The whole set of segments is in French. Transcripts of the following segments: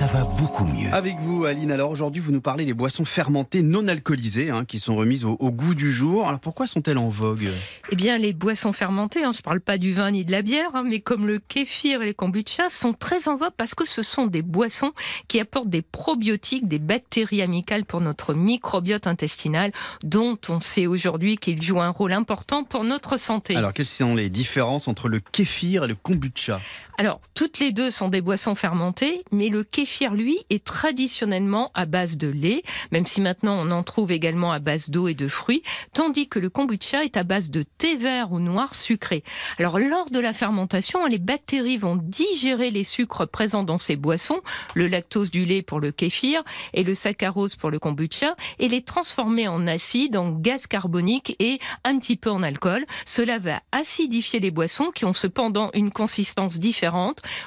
Ça va beaucoup mieux. Avec vous, Aline. Alors aujourd'hui, vous nous parlez des boissons fermentées non alcoolisées hein, qui sont remises au, au goût du jour. Alors pourquoi sont-elles en vogue? Eh bien, les boissons fermentées, hein, je ne parle pas du vin ni de la bière, hein, mais comme le kéfir et les kombucha, sont très en vogue parce que ce sont des boissons qui apportent des probiotiques, des bactéries amicales pour notre microbiote intestinal, dont on sait aujourd'hui qu'ils jouent un rôle important pour notre santé. Alors quelles sont les différences entre le kéfir et le kombucha? Alors, toutes les deux sont des boissons fermentées, mais le kéfir, lui, est traditionnellement à base de lait, même si maintenant on en trouve également à base d'eau et de fruits, tandis que le kombucha est à base de thé vert ou noir sucré. Alors, lors de la fermentation, les bactéries vont digérer les sucres présents dans ces boissons, le lactose du lait pour le kéfir et le saccharose pour le kombucha, et les transformer en acide, en gaz carbonique et un petit peu en alcool. Cela va acidifier les boissons qui ont cependant une consistance différente.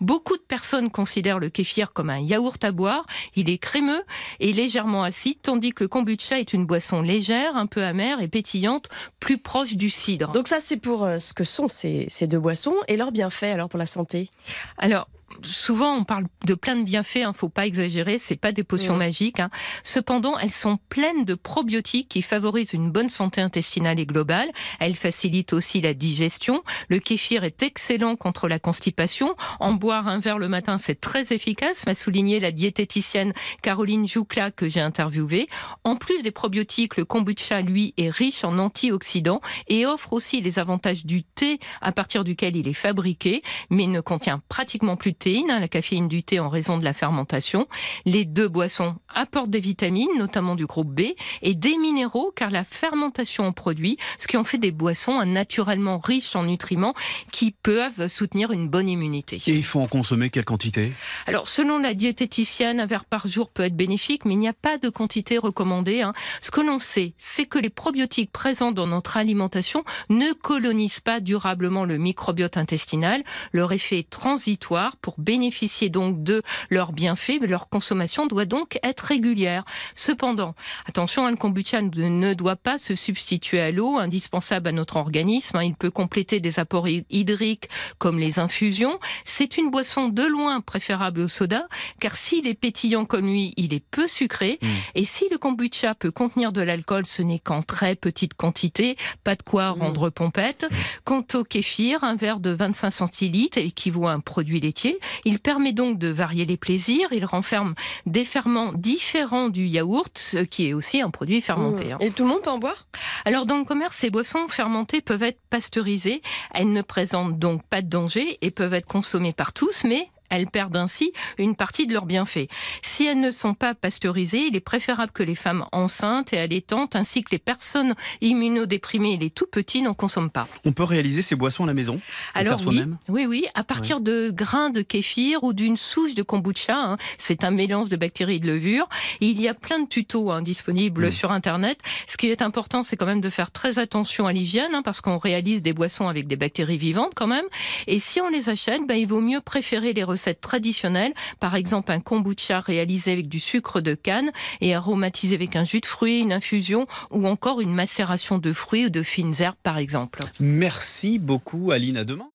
Beaucoup de personnes considèrent le kéfir comme un yaourt à boire. Il est crémeux et légèrement acide, tandis que le kombucha est une boisson légère, un peu amère et pétillante, plus proche du cidre. Donc ça, c'est pour euh, ce que sont ces, ces deux boissons et leurs bienfaits alors pour la santé? Alors, souvent on parle de plein de bienfaits, hein, faut pas exagérer, c'est pas des potions Ouais. magiques. hein. Cependant, elles sont pleines de probiotiques qui favorisent une bonne santé intestinale et globale. Elles facilitent aussi la digestion. Le kéfir est excellent contre la constipation. En boire un verre le matin, c'est très efficace, m'a souligné la diététicienne Caroline Joukla que j'ai interviewée. En plus des probiotiques, le kombucha, lui, est riche en antioxydants et offre aussi les avantages du thé à partir duquel il est fabriqué, mais ne contient pratiquement plus de théine, hein, la caféine du thé en raison de la fermentation. Les deux boissons apportent des vitamines, notamment du groupe B, et des minéraux, car la fermentation en produit, ce qui en fait des boissons hein, naturellement riches en nutriments qui peuvent soutenir une bonne immunité. Et il faut en consommer quelle quantité? Alors, selon la diététicienne, un verre par jour peut être bénéfique, mais il n'y a pas de quantité recommandée. hein. Ce que l'on sait, c'est que les probiotiques présents dans notre alimentation ne colonisent pas durablement le microbiote intestinal. Leur effet est transitoire. Pour bénéficier donc de leurs bienfaits, leur consommation doit donc être régulière. Cependant, attention, hein, le kombucha ne doit pas se substituer à l'eau, indispensable à notre organisme. hein. Il peut compléter des apports hy- hydriques comme les infusions. C'est une boisson de loin préférable au soda, car s'il est pétillant comme lui, il est peu sucré. Mm. Et si le kombucha peut contenir de l'alcool, ce n'est qu'en très petite quantité, pas de quoi Mm. rendre pompette. Quant au kéfir, un verre de 25 centilitres équivaut à un produit laitier. Il permet donc de varier les plaisirs. Il renferme des ferments différents du yaourt, ce qui est aussi un produit fermenté. hein. Et tout le monde peut en boire? Alors dans le commerce, ces boissons fermentées peuvent être pasteurisées. Elles ne présentent donc pas de danger et peuvent être consommées par tous, mais elles perdent ainsi une partie de leurs bienfaits. Si elles ne sont pas pasteurisées, il est préférable que les femmes enceintes et allaitantes, ainsi que les personnes immunodéprimées et les tout petits n'en consomment pas. On peut réaliser ces boissons à la maison Alors faire oui, soi-même? oui, oui, à partir de grains de kéfir ou d'une souche de kombucha, hein, c'est un mélange de bactéries et de levure. Il y a plein de tutos hein, disponibles Mm. sur Internet. Ce qui est important, c'est quand même de faire très attention à l'hygiène, hein, parce qu'on réalise des boissons avec des bactéries vivantes quand même. Et si on les achète, ben, il vaut mieux préférer les recettes traditionnelles, par exemple un kombucha réalisé avec du sucre de canne et aromatisé avec un jus de fruits, une infusion ou encore une macération de fruits ou de fines herbes par exemple. Merci beaucoup Aline, à demain.